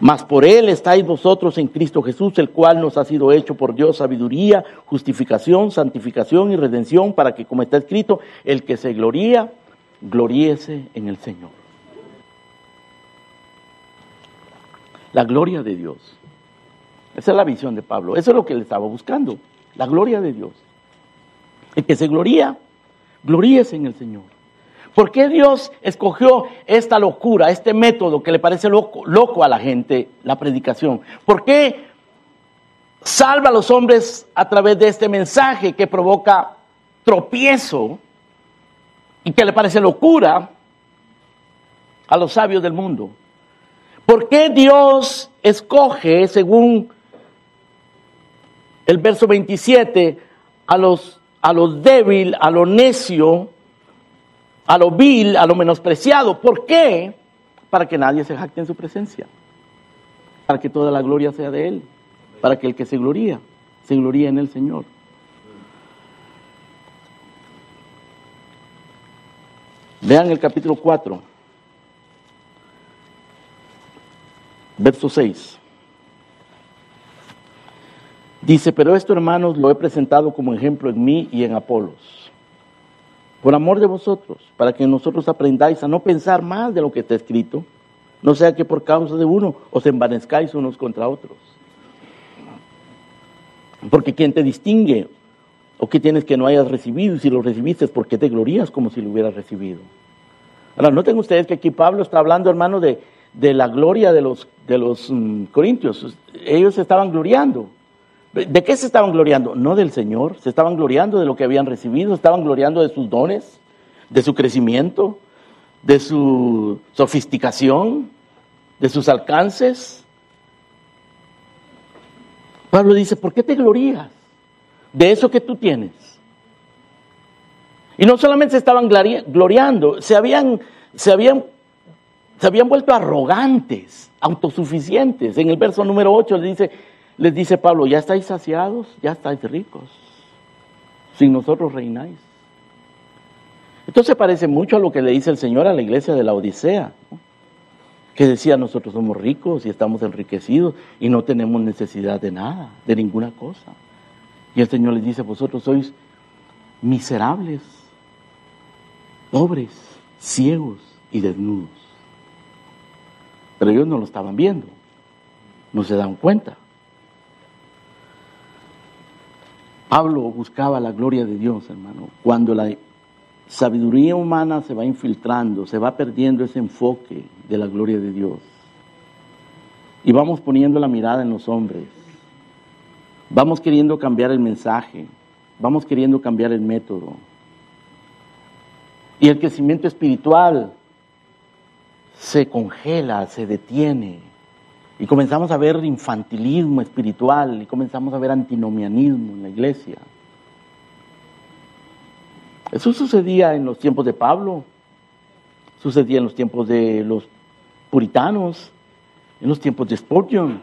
S1: Mas por él estáis vosotros en Cristo Jesús, el cual nos ha sido hecho por Dios sabiduría, justificación, santificación y redención, para que, como está escrito, el que se gloría, gloríese en el Señor. la gloria de Dios. Esa es la visión de Pablo. Eso es lo que él estaba buscando, la gloria de Dios. El que se gloría, gloríese en el Señor. ¿Por qué Dios escogió esta locura, este método que le parece loco, a la gente, la predicación? ¿Por qué salva a los hombres a través de este mensaje que provoca tropiezo y que le parece locura a los sabios del mundo? ¿Por qué Dios escoge, según el verso 27, a los, a los débil, a lo necio, a lo vil, a lo menospreciado? ¿Por qué? Para que nadie se jacte en su presencia. Para que toda la gloria sea de Él. Para que el que se gloría, se gloríe en el Señor. Vean el capítulo 4. Verso 6. Dice, pero esto hermanos lo he presentado como ejemplo en mí y en Apolos, por amor de vosotros, para que nosotros aprendáis a no pensar más de lo que está escrito, no sea que por causa de uno os envanezcáis unos contra otros. Porque quien te distingue o que tienes que no hayas recibido, y si lo recibiste es porque te glorías como si lo hubieras recibido. Ahora, noten ustedes que aquí Pablo está hablando, hermano, de, de la gloria de los, de los mm, corintios. Ellos estaban gloriando. ¿De qué se estaban gloriando? No del Señor, se estaban gloriando de lo que habían recibido, estaban gloriando de sus dones, de su crecimiento, de su sofisticación, de sus alcances. Pablo dice, ¿por qué te glorías de eso que tú tienes? Y no solamente se estaban gloriando, se habían, se habían Se habían vuelto arrogantes, autosuficientes. En el verso número 8 les dice, les dice Pablo, ya estáis saciados, ya estáis ricos. Sin nosotros reináis. Entonces parece mucho a lo que le dice el Señor a la iglesia de la Odisea, que decía, nosotros somos ricos y estamos enriquecidos y no tenemos necesidad de nada, de ninguna cosa. Y el Señor les dice, vosotros sois miserables, pobres, ciegos y desnudos. Pero ellos no lo estaban viendo, no se dan cuenta. Pablo buscaba la gloria de Dios, hermano. Cuando la sabiduría humana se va infiltrando, se va perdiendo ese enfoque de la gloria de Dios. Y vamos poniendo la mirada en los hombres. Vamos queriendo cambiar el mensaje. Vamos queriendo cambiar el método. Y el crecimiento espiritual se congela, se detiene. Y comenzamos a ver infantilismo espiritual y comenzamos a ver antinomianismo en la iglesia. Eso sucedía en los tiempos de Pablo, sucedía en los tiempos de los puritanos, en los tiempos de Spurgeon.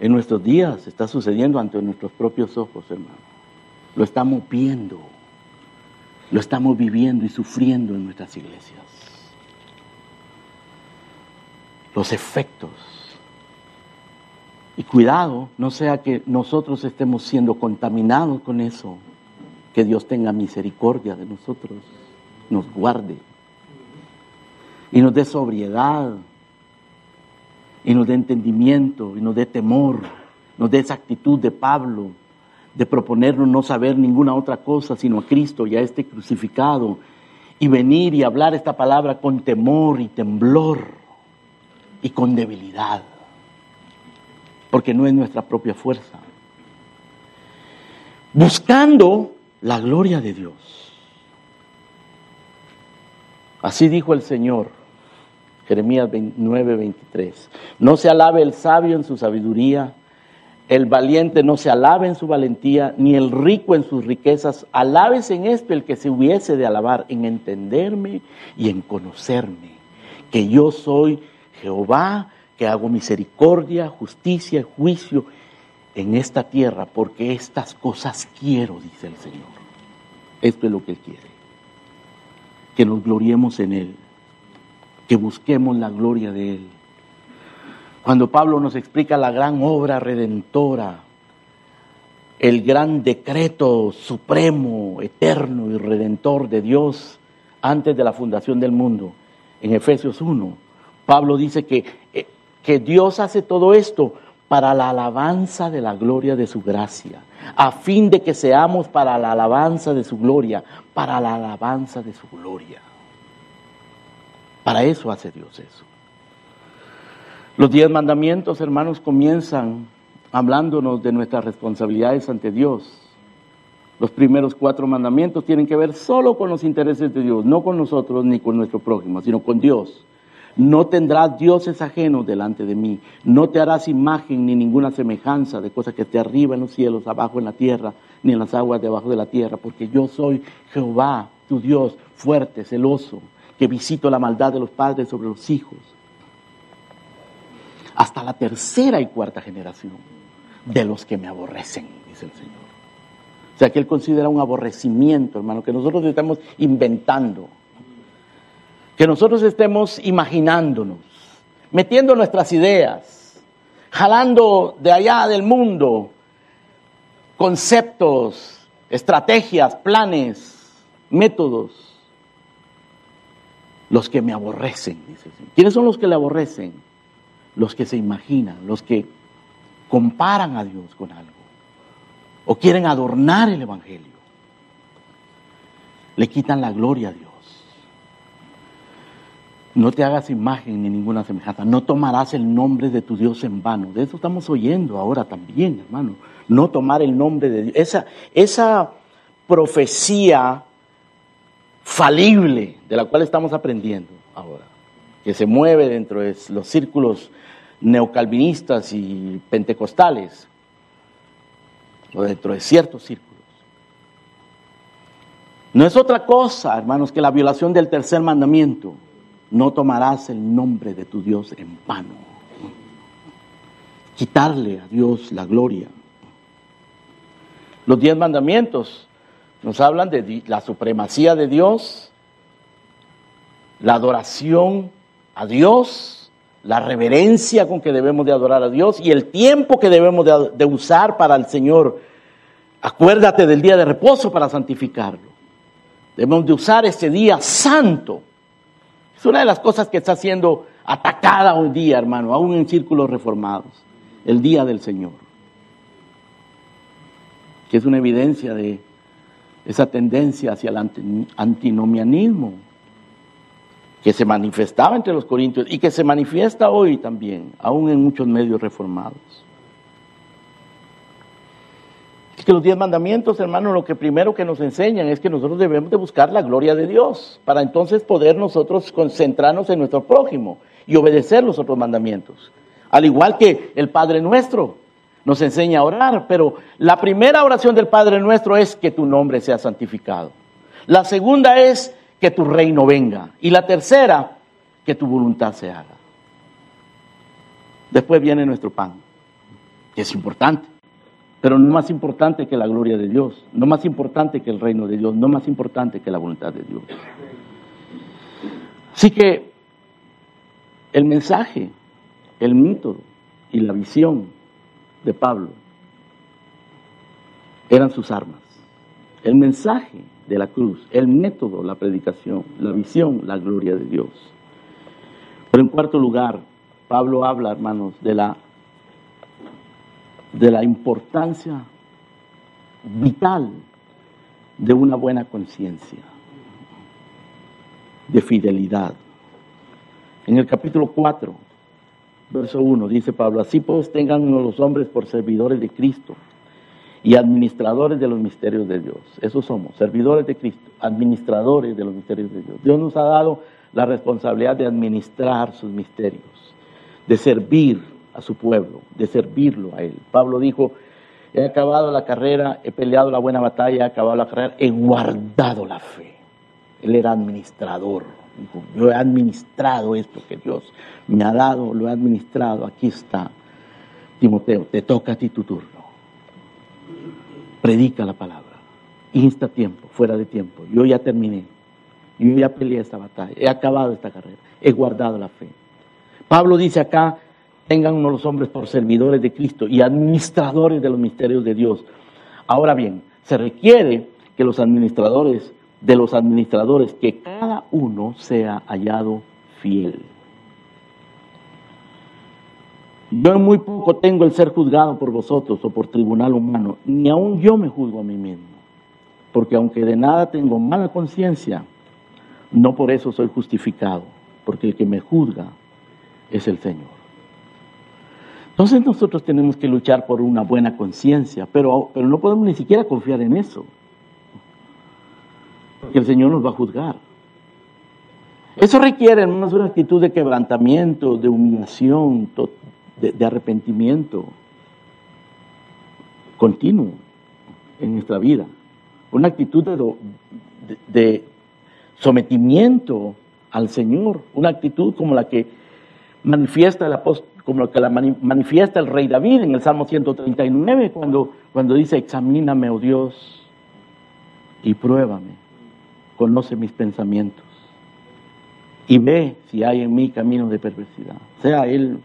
S1: En nuestros días está sucediendo ante nuestros propios ojos, hermano. Lo estamos viendo, lo estamos viviendo y sufriendo en nuestras iglesias. Los efectos. Y cuidado, no sea que nosotros estemos siendo contaminados con eso. Que Dios tenga misericordia de nosotros, nos guarde. Y nos dé sobriedad. Y nos dé entendimiento y nos dé temor, nos dé esa actitud de Pablo de proponernos no saber ninguna otra cosa sino a Cristo y a este crucificado. Y venir y hablar esta palabra con temor y temblor y con debilidad, porque no es nuestra propia fuerza. Buscando la gloria de Dios. Así dijo el Señor, Jeremías 9, 23. No se alabe el sabio en su sabiduría, el valiente no se alabe en su valentía, ni el rico en sus riquezas. Alabes en esto el que se hubiese de alabar, en entenderme y en conocerme, que yo soy Jehová, que hago misericordia, justicia y juicio en esta tierra, porque estas cosas quiero, dice el Señor. Esto es lo que Él quiere. Que nos gloriemos en Él, que busquemos la gloria de Él. Cuando Pablo nos explica la gran obra redentora, el gran decreto supremo, eterno y redentor de Dios antes de la fundación del mundo, en Efesios 1, Pablo dice que, eh, que Dios hace todo esto para la alabanza de la gloria de su gracia, a fin de que seamos para la alabanza de su gloria, para la alabanza de su gloria. Para eso hace Dios eso. Los diez mandamientos, hermanos, comienzan hablándonos de nuestras responsabilidades ante Dios. Los primeros cuatro mandamientos tienen que ver solo con los intereses de Dios, no con nosotros ni con nuestro prójimo, sino con Dios. No tendrás dioses ajenos delante de mí. No te harás imagen ni ninguna semejanza de cosa que esté arriba en los cielos, abajo en la tierra, ni en las aguas debajo de la tierra, porque yo soy Jehová, tu Dios, fuerte, celoso, que visito la maldad de los padres sobre los hijos. Hasta la tercera y cuarta generación de los que me aborrecen, dice el Señor. O sea que Él considera un aborrecimiento, hermano, que nosotros estamos inventando que nosotros estemos imaginándonos, metiendo nuestras ideas, jalando de allá del mundo conceptos, estrategias, planes, métodos, los que me aborrecen, dice ¿Quiénes son los que le aborrecen? Los que se imaginan, los que comparan a Dios con algo o quieren adornar el Evangelio. Le quitan la gloria a Dios. No te hagas imagen ni ninguna semejanza. No tomarás el nombre de tu Dios en vano. De eso estamos oyendo ahora también, hermano. No tomar el nombre de Dios. Esa, esa profecía falible de la cual estamos aprendiendo ahora, que se mueve dentro de los círculos neocalvinistas y pentecostales, o dentro de ciertos círculos. No es otra cosa, hermanos, que la violación del tercer mandamiento no tomarás el nombre de tu Dios en vano. Quitarle a Dios la gloria. Los diez mandamientos nos hablan de la supremacía de Dios, la adoración a Dios, la reverencia con que debemos de adorar a Dios y el tiempo que debemos de, usar para el Señor. Acuérdate del día de reposo para santificarlo. Debemos de usar ese día santo. Es una de las cosas que está siendo atacada hoy día, hermano, aún en círculos reformados. El día del Señor. Que es una evidencia de esa tendencia hacia el antinomianismo que se manifestaba entre los corintios y que se manifiesta hoy también, aún en muchos medios reformados. Que los diez mandamientos, hermanos, lo que primero que nos enseñan es que nosotros debemos de buscar la gloria de Dios, para entonces poder nosotros concentrarnos en nuestro prójimo y obedecer los otros mandamientos. Al igual que el Padre nuestro nos enseña a orar, pero la primera oración del Padre nuestro es que tu nombre sea santificado. La segunda es que tu reino venga. Y la tercera, que tu voluntad se haga. Después viene nuestro pan, que es importante, pero no más importante que la gloria de Dios, no más importante que el reino de Dios, no más importante que la voluntad de Dios. Así que el mensaje, el método y la visión de Pablo eran sus armas. El mensaje de la cruz, el método, la predicación, la visión, la gloria de Dios. Pero en cuarto lugar, Pablo habla, hermanos, de la, de la importancia vital de una buena conciencia, de fidelidad. En el capítulo 4, verso 1, dice Pablo, así pues tengan los hombres por servidores de Cristo y administradores de los misterios de Dios. Eso somos, servidores de Cristo, administradores de los misterios de Dios. Dios nos ha dado la responsabilidad de administrar sus misterios, de servir a su pueblo, de servirlo a Él. Pablo dijo, he acabado la carrera, he peleado la buena batalla, he acabado la carrera, he guardado la fe. Él era administrador. Dijo, yo he administrado esto que Dios me ha dado, lo he administrado, aquí está. Timoteo, te toca a ti tu turno predica la palabra. Insta tiempo, fuera de tiempo. Yo ya terminé. Yo ya peleé esta batalla. He acabado esta carrera. He guardado la fe. Pablo dice acá, tengan los hombres por servidores de Cristo y administradores de los misterios de Dios. Ahora bien, se requiere que los administradores, de los administradores, que cada uno sea hallado fiel. Yo en muy poco tengo el ser juzgado por vosotros o por tribunal humano, ni aun yo me juzgo a mí mismo, porque aunque de nada tengo mala conciencia, no por eso soy justificado, porque el que me juzga es el Señor. Entonces nosotros tenemos que luchar por una buena conciencia, pero, pero no podemos ni siquiera confiar en eso, porque el Señor nos va a juzgar. Eso requiere, hermanos, una actitud de quebrantamiento, de humillación, de, arrepentimiento continuo en nuestra vida, una actitud de, sometimiento al Señor, una actitud como la que manifiesta el como la que manifiesta el rey David en el Salmo 139, cuando, cuando dice, examíname, oh Dios, y pruébame, conoce mis pensamientos, y ve si hay en mí camino de perversidad. O sea, él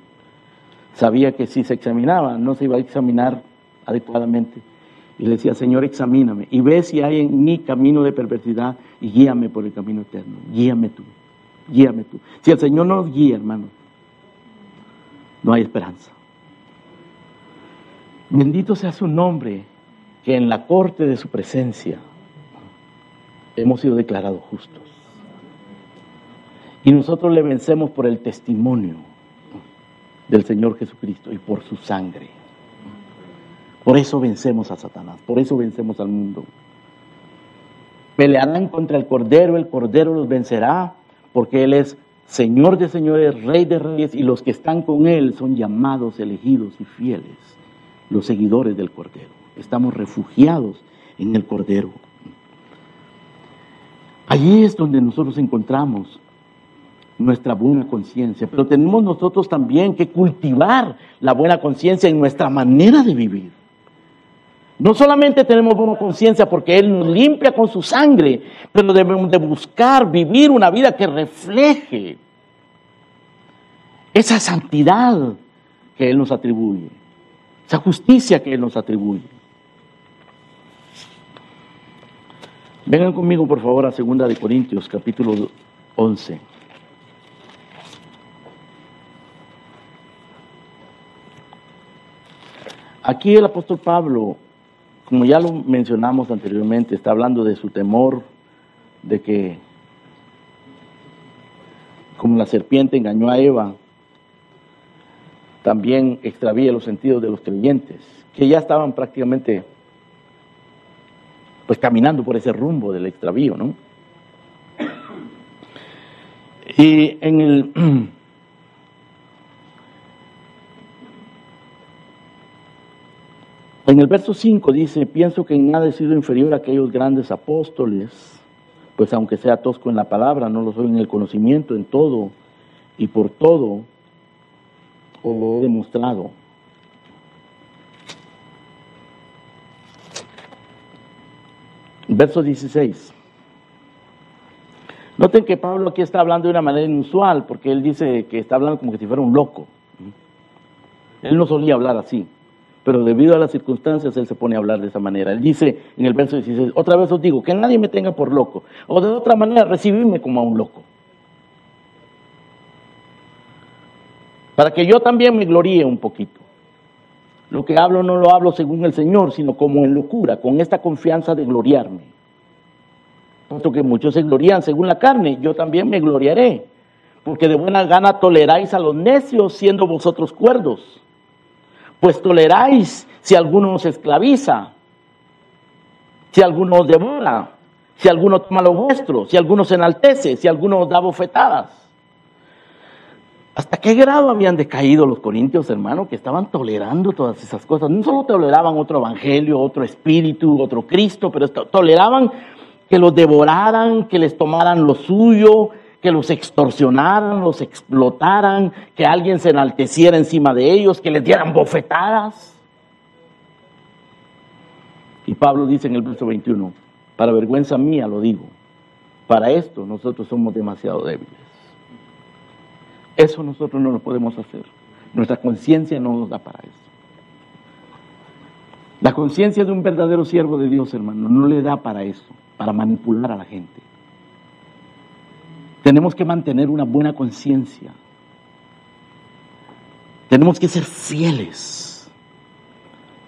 S1: sabía que si se examinaba no se iba a examinar adecuadamente. Y le decía, Señor, examíname y ve si hay en mí camino de perversidad y guíame por el camino eterno. Guíame tú, guíame tú. Si el Señor no nos guía, hermano, no hay esperanza. Bendito sea su nombre, que en la corte de su presencia hemos sido declarados justos. Y nosotros le vencemos por el testimonio del Señor Jesucristo y por su sangre. Por eso vencemos a Satanás, por eso vencemos al mundo. Pelearán contra el Cordero, el Cordero los vencerá, porque Él es Señor de señores, Rey de reyes, y los que están con Él son llamados, elegidos y fieles, los seguidores del Cordero. Estamos refugiados en el Cordero. Allí es donde nosotros encontramos nuestra buena conciencia, pero tenemos nosotros también que cultivar la buena conciencia en nuestra manera de vivir. No solamente tenemos buena conciencia porque Él nos limpia con su sangre, pero debemos de buscar vivir una vida que refleje esa santidad que Él nos atribuye, esa justicia que Él nos atribuye. Vengan conmigo, por favor, a 2 de Corintios, capítulo 11. Aquí el apóstol Pablo como ya lo mencionamos anteriormente, está hablando de su temor de que, como la serpiente engañó a Eva, también extravía los sentidos de los creyentes, que ya estaban prácticamente pues caminando por ese rumbo del extravío, ¿no? Y en el En el verso 5 dice, pienso que en nada he sido inferior a aquellos grandes apóstoles, pues aunque sea tosco en la palabra, no lo soy en el conocimiento, en todo y por todo, os lo he demostrado. Verso 16. Noten que Pablo aquí está hablando de una manera inusual, porque él dice que está hablando como que si fuera un loco. Él no solía hablar así pero debido a las circunstancias él se pone a hablar de esa manera. Él dice en el verso 16, otra vez os digo, que nadie me tenga por loco, o de otra manera recibirme como a un loco. Para que yo también me gloríe un poquito. Lo que hablo no lo hablo según el Señor, sino como en locura, con esta confianza de gloriarme. Puesto que muchos se glorían según la carne, yo también me gloriaré, porque de buena gana toleráis a los necios siendo vosotros cuerdos pues toleráis si alguno os esclaviza, si alguno os devora, si alguno toma lo vuestro, si alguno se enaltece, si alguno os da bofetadas. ¿Hasta qué grado habían decaído los corintios, hermano, que estaban tolerando todas esas cosas? No solo toleraban otro evangelio, otro espíritu, otro Cristo, pero toleraban que los devoraran, que les tomaran lo suyo, que los extorsionaran, los explotaran, que alguien se enalteciera encima de ellos, que les dieran bofetadas. Y Pablo dice en el verso 21, para vergüenza mía lo digo, para esto nosotros somos demasiado débiles. Eso nosotros no lo podemos hacer. Nuestra conciencia no nos da para eso. La conciencia de un verdadero siervo de Dios, hermano, no le da para eso, para manipular a la gente. Tenemos que mantener una buena conciencia. Tenemos que ser fieles.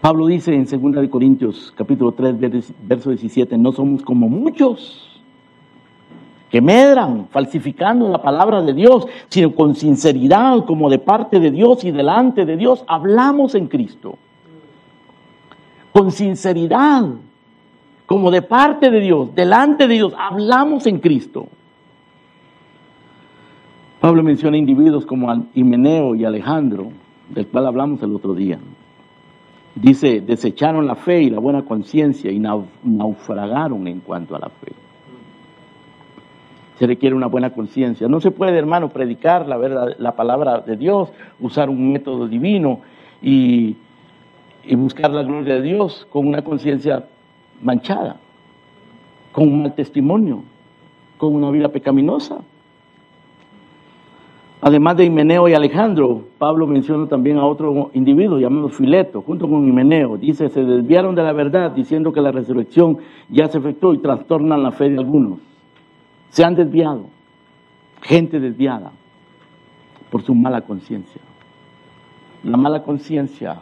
S1: Pablo dice en 2 Corintios capítulo 3, verso 17, no somos como muchos que medran falsificando la palabra de Dios, sino con sinceridad, como de parte de Dios y delante de Dios, hablamos en Cristo. Con sinceridad, como de parte de Dios, delante de Dios, hablamos en Cristo. Pablo menciona individuos como Himeneo y Alejandro, del cual hablamos el otro día. Dice, desecharon la fe y la buena conciencia y naufragaron en cuanto a la fe. Se requiere una buena conciencia. No se puede, hermano, predicar la, verdad, la palabra de Dios, usar un método divino y, y buscar la gloria de Dios con una conciencia manchada, con un mal testimonio, con una vida pecaminosa. Además de Himeneo y Alejandro, Pablo menciona también a otro individuo llamado Fileto, junto con Himeneo. Dice, se desviaron de la verdad diciendo que la resurrección ya se efectuó y trastornan la fe de algunos. Se han desviado, gente desviada por su mala conciencia. La mala conciencia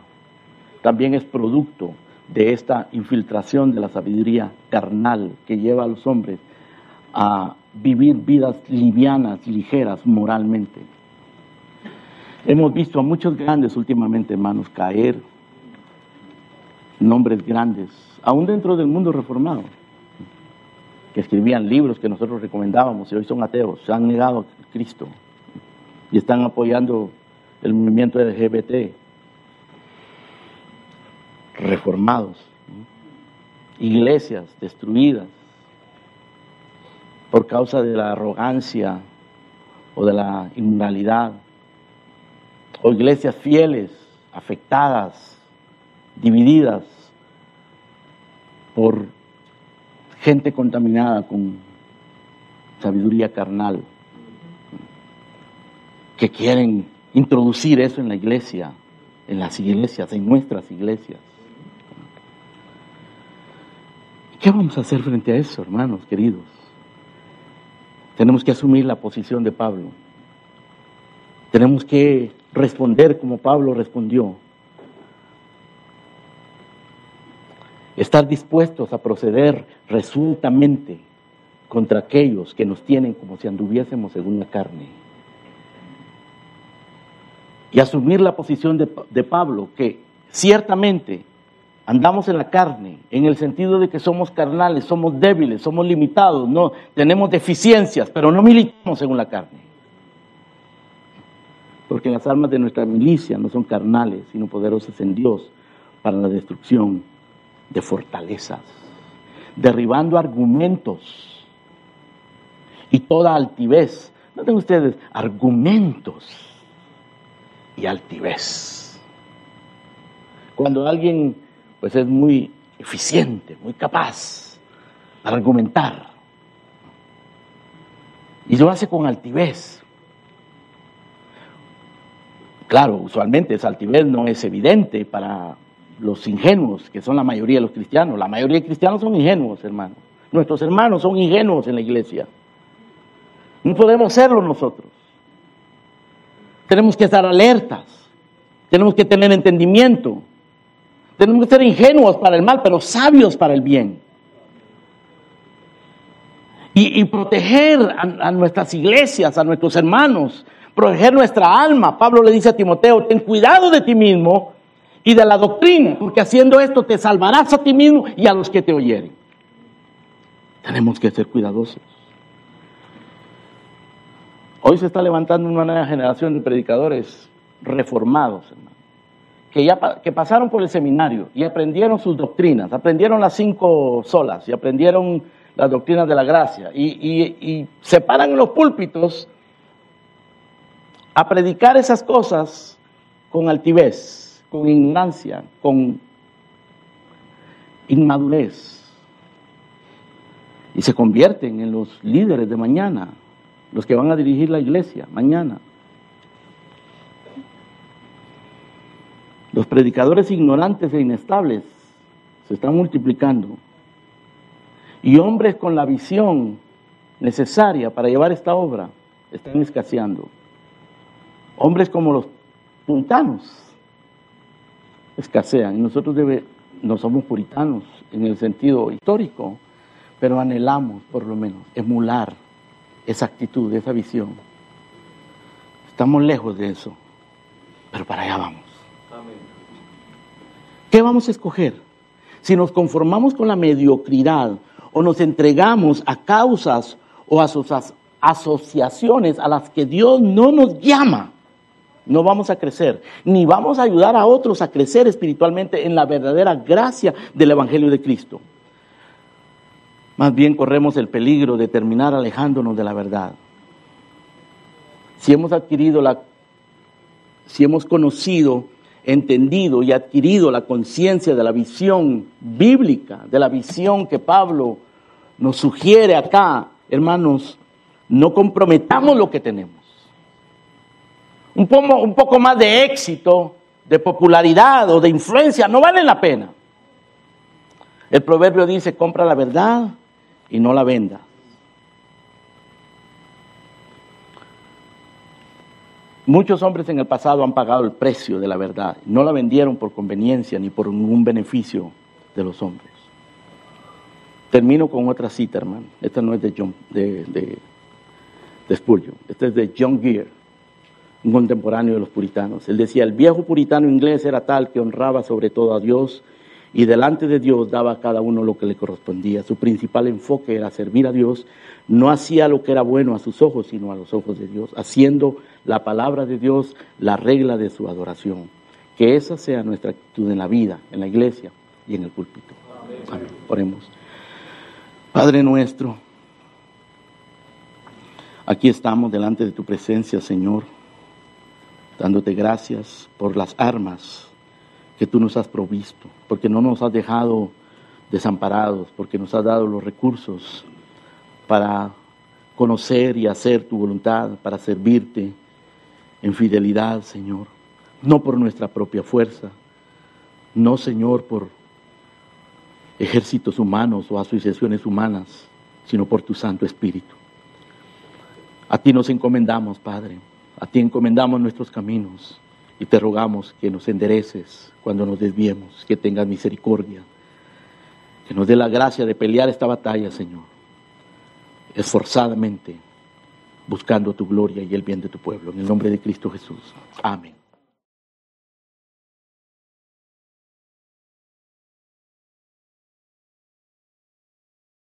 S1: también es producto de esta infiltración de la sabiduría carnal que lleva a los hombres a vivir vidas livianas, ligeras moralmente. Hemos visto a muchos grandes últimamente, hermanos, caer, nombres grandes, aún dentro del mundo reformado, que escribían libros que nosotros recomendábamos y hoy son ateos, se han negado a Cristo y están apoyando el movimiento LGBT, reformados, iglesias destruidas, por causa de la arrogancia o de la inmoralidad, o iglesias fieles, afectadas, divididas por gente contaminada con sabiduría carnal, que quieren introducir eso en la iglesia, en las iglesias, en nuestras iglesias. ¿Qué vamos a hacer frente a eso, hermanos queridos? Tenemos que asumir la posición de Pablo. Tenemos que responder como Pablo respondió. Estar dispuestos a proceder resueltamente contra aquellos que nos tienen como si anduviésemos según la carne. Y asumir la posición de, de Pablo, que ciertamente andamos en la carne, en el sentido de que somos carnales, somos débiles, somos limitados, no tenemos deficiencias, pero no militamos según la carne. Porque las armas de nuestra milicia no son carnales, sino poderosas en Dios para la destrucción de fortalezas, derribando argumentos y toda altivez. Noten ustedes, argumentos y altivez. Cuando alguien pues es muy eficiente, muy capaz para argumentar. Y lo hace con altivez. Claro, usualmente esa altivez no es evidente para los ingenuos, que son la mayoría de los cristianos. La mayoría de cristianos son ingenuos, hermanos. Nuestros hermanos son ingenuos en la iglesia. No podemos serlo nosotros. Tenemos que estar alertas. Tenemos que tener entendimiento. Tenemos que ser ingenuos para el mal, pero sabios para el bien. Y, proteger a, nuestras iglesias, a nuestros hermanos, proteger nuestra alma. Pablo le dice a Timoteo, ten cuidado de ti mismo y de la doctrina, porque haciendo esto te salvarás a ti mismo y a los que te oyeren. Tenemos que ser cuidadosos. Hoy se está levantando una nueva generación de predicadores reformados, hermano que ya que pasaron por el seminario y aprendieron sus doctrinas, aprendieron las cinco solas y aprendieron las doctrinas de la gracia y, se paran en los púlpitos a predicar esas cosas con altivez, con ignorancia, con inmadurez. Y se convierten en los líderes de mañana, los que van a dirigir la iglesia mañana. Los predicadores ignorantes e inestables se están multiplicando. Y hombres con la visión necesaria para llevar esta obra están escaseando. Hombres como los puritanos escasean. Y nosotros debe, no somos puritanos en el sentido histórico, pero anhelamos por lo menos emular esa actitud, esa visión. Estamos lejos de eso, pero para allá vamos. ¿Qué vamos a escoger? Si nos conformamos con la mediocridad o nos entregamos a causas o a asociaciones a las que Dios no nos llama, no vamos a crecer, ni vamos a ayudar a otros a crecer espiritualmente en la verdadera gracia del Evangelio de Cristo. Más bien corremos el peligro de terminar alejándonos de la verdad. Si hemos adquirido la, si hemos conocido entendido y adquirido la conciencia de la visión bíblica, de la visión que Pablo nos sugiere acá, hermanos, no comprometamos lo que tenemos. Un poco, un poco más de éxito, de popularidad o de influencia no vale la pena. El proverbio dice, compra la verdad y no la venda. Muchos hombres en el pasado han pagado el precio de la verdad. No la vendieron por conveniencia ni por ningún beneficio de los hombres. Termino con otra cita, hermano. Esta no es de, John, de, Spurgeon. Esta es de John Gear, un contemporáneo de los puritanos. Él decía, el viejo puritano inglés era tal que honraba sobre todo a Dios y delante de Dios daba a cada uno lo que le correspondía. Su principal enfoque era servir a Dios. No hacía lo que era bueno a sus ojos, sino a los ojos de Dios, haciendo la palabra de Dios la regla de su adoración. Que esa sea nuestra actitud en la vida, en la iglesia y en el púlpito. Padre nuestro, Aquí estamos delante de tu presencia, Señor, dándote gracias por las armas que tú nos has provisto, porque no nos has dejado desamparados, porque nos has dado los recursos para conocer y hacer tu voluntad, para servirte en fidelidad, Señor, no por nuestra propia fuerza, no, Señor, por ejércitos humanos o asociaciones humanas, sino por tu Santo Espíritu. A ti nos encomendamos, Padre, a ti encomendamos nuestros caminos y te rogamos que nos endereces cuando nos desviemos, que tengas misericordia, que nos dé la gracia de pelear esta batalla, Señor, esforzadamente, buscando tu gloria y el bien de tu pueblo. En el nombre de Cristo Jesús. Amén.